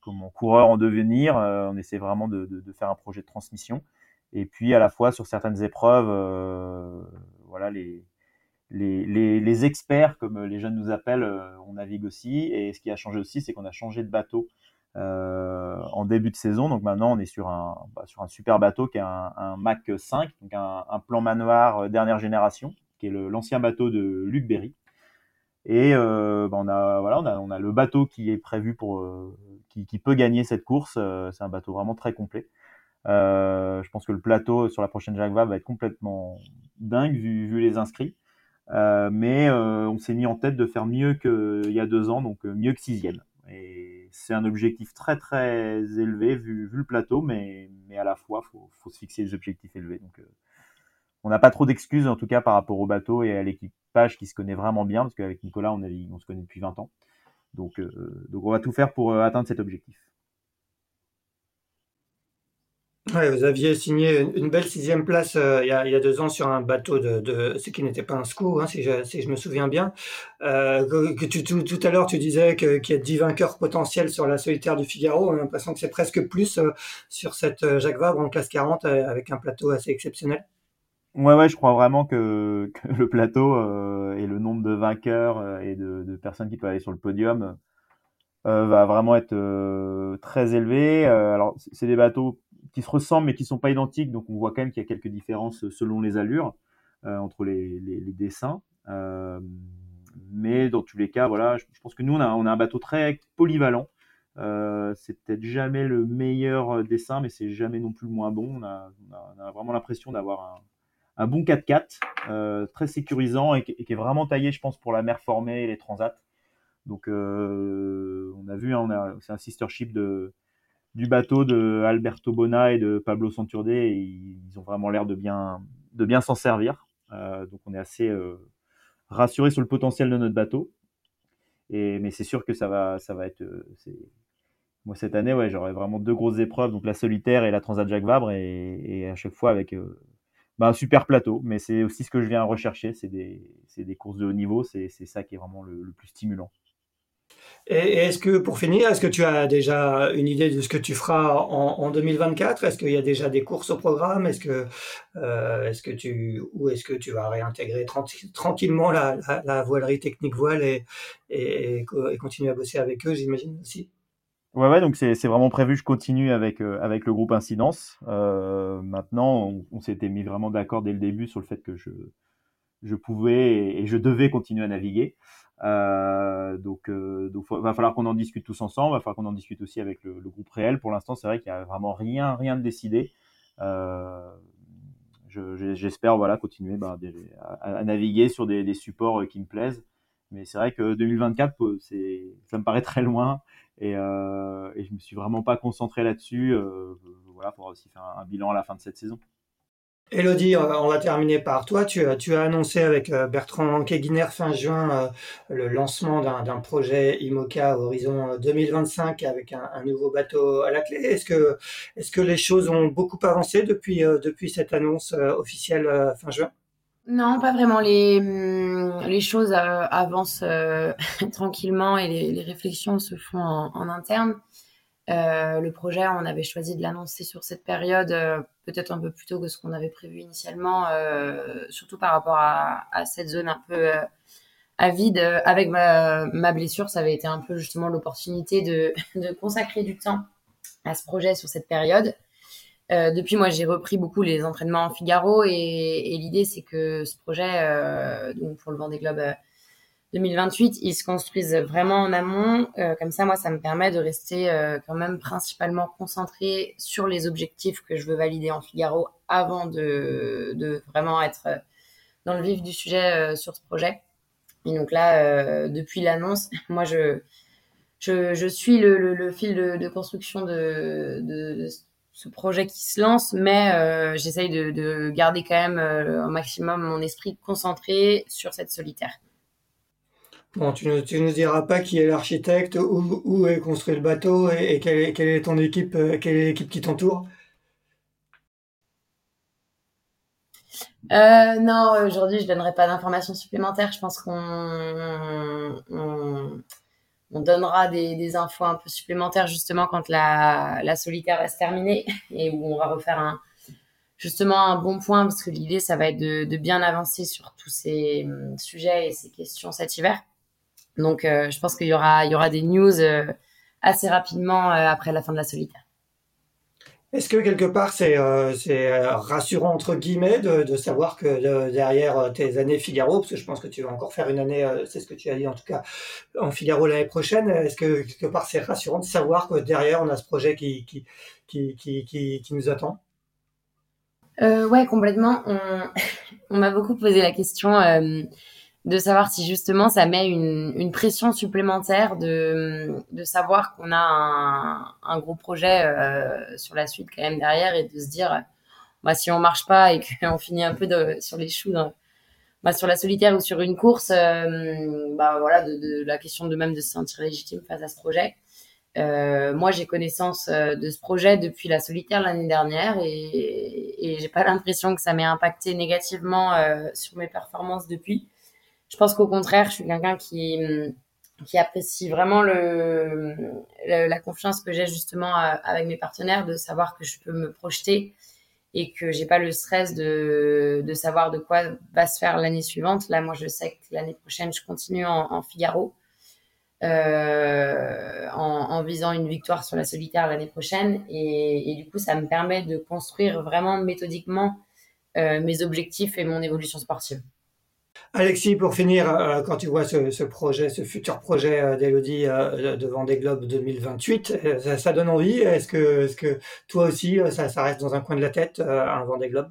comme coureurs en devenir. Euh, on essaie vraiment de, de, faire un projet de transmission. Et puis à la fois sur certaines épreuves, euh, voilà, les, les, les, les, experts, comme les jeunes nous appellent, on navigue aussi. Et ce qui a changé aussi, c'est qu'on a changé de bateau euh, en début de saison. Donc maintenant, on est sur un, bah, super bateau qui est un, un Mac 5, donc un, plan manoir euh, dernière génération, qui est l'ancien bateau de Luc Berry. Et euh, bah on, a, le bateau qui est prévu pour, euh, qui, peut gagner cette course. Euh, c'est un bateau vraiment très complet. je pense que le plateau sur la prochaine Jacques va être complètement dingue vu, les inscrits. mais on s'est mis en tête de faire mieux qu'il y a deux ans, donc mieux que sixième. C'est un objectif très très élevé vu, le plateau, mais, à la fois, il faut, se fixer des objectifs élevés. Donc, euh, on n'a pas trop d'excuses en tout cas par rapport au bateau et à l'équipage qui se connaît vraiment bien, parce qu'avec Nicolas, on, se connaît depuis 20 ans. Donc, euh, donc on va tout faire pour euh, atteindre cet objectif. Ouais, vous aviez signé une, belle sixième place euh, il, y a, il, y a, deux ans sur un bateau de, de ce qui n'était pas un SCO, hein, si, je, si, je, me souviens bien. Euh, que, tu, tout, tout, à l'heure, tu disais qu'il y a 10 vainqueurs potentiels sur la solitaire du Figaro. On a l'impression que c'est presque plus euh, sur cette euh, Jacques Vabre en classe 40 euh, avec un plateau assez exceptionnel. Ouais, ouais, je crois vraiment que, que le plateau et le nombre de vainqueurs et de, de, personnes qui peuvent aller sur le podium va vraiment être très élevé. alors, c'est des bateaux qui se ressemblent mais qui sont pas identiques. Donc on voit quand même qu'il y a quelques différences selon les allures euh, entre les, les, dessins. Euh, mais dans tous les cas, voilà, je, pense que nous on a, on a un bateau très polyvalent. Euh, c'est peut-être jamais le meilleur dessin, mais c'est jamais non plus le moins bon. On a, on a, vraiment l'impression d'avoir un, un, bon 4x4, euh, très sécurisant et, qui est vraiment taillé, je pense, pour la mer formée et les transats. Donc, euh, on a vu, hein, c'est un sister ship de, du bateau de Alberto Bona et de Pablo Santurde. Ils ont vraiment l'air de bien, s'en servir. Euh, donc on est assez euh, rassuré sur le potentiel de notre bateau. Mais c'est sûr que ça va, être. Euh, moi cette année, ouais, j'aurai vraiment deux grosses épreuves, donc la solitaire et la Transat Jacques Vabre, et, à chaque fois avec bah, un super plateau. Mais c'est aussi ce que je viens rechercher, c'est des, courses de haut niveau, c'est ça qui est vraiment le plus stimulant. Et est-ce que, pour finir, est-ce que tu as déjà une idée de ce que tu feras en, en 2024 Est-ce qu'il y a déjà des courses au programme? Est-ce que, euh, est-ce que tu, ou est-ce que tu vas réintégrer tranquillement la, voilerie technique voile et, continuer à bosser avec eux, j'imagine aussi? Ouais, ouais, donc c'est vraiment prévu. Je continue avec euh, avec le groupe Incidence. Euh, maintenant, on, on s'était mis vraiment d'accord dès le début sur le fait que je je pouvais et je devais continuer à naviguer. Euh, donc, euh, va falloir qu'on en discute tous ensemble. Va falloir qu'on en discute aussi avec le, groupe réel. Pour l'instant, c'est vrai qu'il y a vraiment rien, rien de décidé. Euh, j'espère voilà continuer bah, à, naviguer sur des, supports qui me plaisent. Mais c'est vrai que 2024, c'est, ça me paraît très loin et, euh, et je me suis vraiment pas concentré là-dessus. voilà, pour aussi faire un bilan à la fin de cette saison. Elodie, on va terminer par toi. Tu, as annoncé avec euh, Bertrand Keguiner fin juin euh, le lancement d'un projet IMOCA Horizon 2025 euh, avec un, nouveau bateau à la clé. Est-ce que, est que les choses ont beaucoup avancé depuis, depuis cette annonce officielle fin juin? Non, pas vraiment. Les, hum, les choses avancent tranquillement et les, réflexions se font en interne. Euh, le projet, on avait choisi de l'annoncer sur cette période, euh, peut-être un peu plus tôt que ce qu'on avait prévu initialement, euh, surtout par rapport à, à, cette zone un peu avide. Avec ma, blessure, ça avait été un peu justement l'opportunité de, de, consacrer du temps à ce projet sur cette période. depuis, moi, j'ai repris beaucoup les entraînements en Figaro et, et l'idée, c'est que ce projet, donc pour le Vendée Globe 2028, ils se construisent vraiment en amont. Euh, comme ça, moi, ça me permet de rester euh, quand même principalement concentré sur les objectifs que je veux valider en Figaro avant de, vraiment être euh, dans le vif du sujet sur ce projet. Et donc là, depuis l'annonce, moi, je, suis le, fil de, construction de, de, ce projet qui se lance, mais j'essaye de, garder quand même un maximum mon esprit concentré sur cette solitaire. Bon, tu ne nous diras pas qui est l'architecte, où, est construit le bateau et, quelle, est, ton équipe, euh, quelle est l'équipe qui t'entoure euh, Non, aujourd'hui, je ne donnerai pas d'informations supplémentaires. Je pense qu'on on, donnera des, infos un peu supplémentaires justement quand la, solitaire va se terminer et où on va refaire un, justement un bon point parce que l'idée, ça va être de, de bien avancer sur tous ces hum, sujets et ces questions cet hiver. Donc, euh, je pense qu'il y aura, il y aura des news euh, assez rapidement euh, après la fin de la solitaire. Est-ce que quelque part c'est rassurant entre guillemets de, savoir que derrière tes années Figaro, parce que je pense que tu vas encore faire une année, c'est ce que tu as dit en tout cas en Figaro l'année prochaine, est-ce que quelque part c'est rassurant de savoir que derrière on a ce projet qui, qui, qui, qui, qui nous attend? Ouais, complètement. On, on m'a beaucoup posé la question de savoir si justement ça met une, une pression supplémentaire de, de savoir qu'on a un, un, gros projet euh, sur la suite quand même derrière et de se dire bah, si on marche pas et qu'on finit un peu de, sur les choux bah, sur la solitaire ou sur une course euh, bah voilà de, de, la question de même de se sentir légitime face à ce projet. Euh, moi j'ai connaissance euh, de ce projet depuis la solitaire l'année dernière et, et j'ai pas l'impression que ça m'ait impacté négativement euh, sur mes performances depuis je pense qu'au contraire, je suis quelqu'un qui, qui apprécie vraiment le, la confiance que j'ai justement euh, avec mes partenaires, de savoir que je peux me projeter et que j'ai pas le stress de, de savoir de quoi va se faire l'année suivante. Là, moi, je sais que l'année prochaine, je continue en, en Figaro. Euh, en, en, visant une victoire sur la solitaire l'année prochaine et, et, du coup ça me permet de construire vraiment méthodiquement euh, mes objectifs et mon évolution sportive. Alexis, pour finir, euh, quand tu vois ce, projet, ce futur projet euh, d'Elodie euh, de Vendée Globe 2028, ça, donne envie? Est-ce que, toi aussi, ça, reste dans un coin de la tête, un Vendée Globe?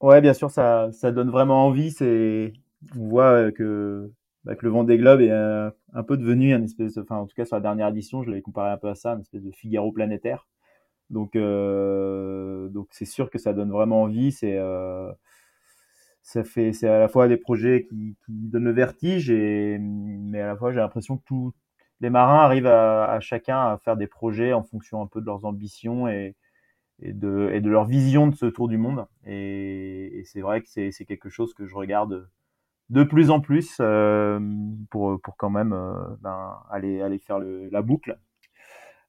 Ouais, bien sûr, ça, donne vraiment envie. C'est, on voit que, bah, que le Vendée Globe est un, peu devenu un espèce, enfin, en tout cas sur la dernière édition, je l'avais comparé un peu à ça, une espèce de Figaro planétaire. Donc, c'est sûr que ça donne vraiment envie. Ça fait c'est à la fois des projets qui, donnent le vertige et mais à la fois j'ai l'impression que tous les marins arrivent à, chacun à faire des projets en fonction un peu de leurs ambitions et, de, leur vision de ce tour du monde. Et, c'est vrai que c'est, quelque chose que je regarde de plus en plus euh, pour, pour quand même euh, ben, aller, aller faire la boucle.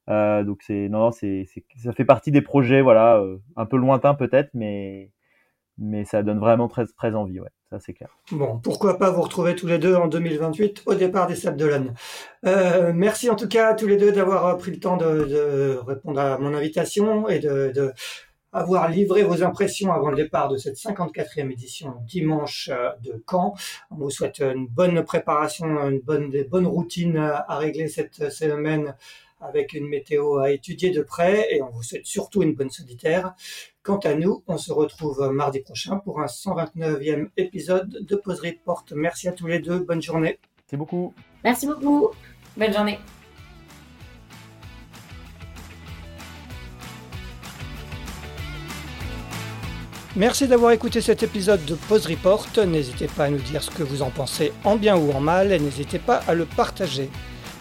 Euh, donc c'est non, c'est, ça fait partie des projets voilà un peu lointains peut-être mais mais ça donne vraiment très, très envie, ouais, ça c'est clair. Bon, pourquoi pas vous retrouver tous les deux en 2028 au départ des Sables d'Olonne. Euh, merci en tout cas à tous les deux d'avoir euh, pris le temps de, répondre à mon invitation et de, avoir livré vos impressions avant le départ de cette 54e édition dimanche euh, de Caen. On vous souhaite une bonne préparation, une bonne, des bonnes routines à régler cette semaine avec une météo à étudier de près et on vous souhaite surtout une bonne solitaire. Quant à nous, on se retrouve mardi prochain pour un 129e épisode de Pause Report. Merci à tous les deux, bonne journée. Merci beaucoup. Merci beaucoup, bonne journée. Merci d'avoir écouté cet épisode de Pause Report. N'hésitez pas à nous dire ce que vous en pensez en bien ou en mal et n'hésitez pas à le partager.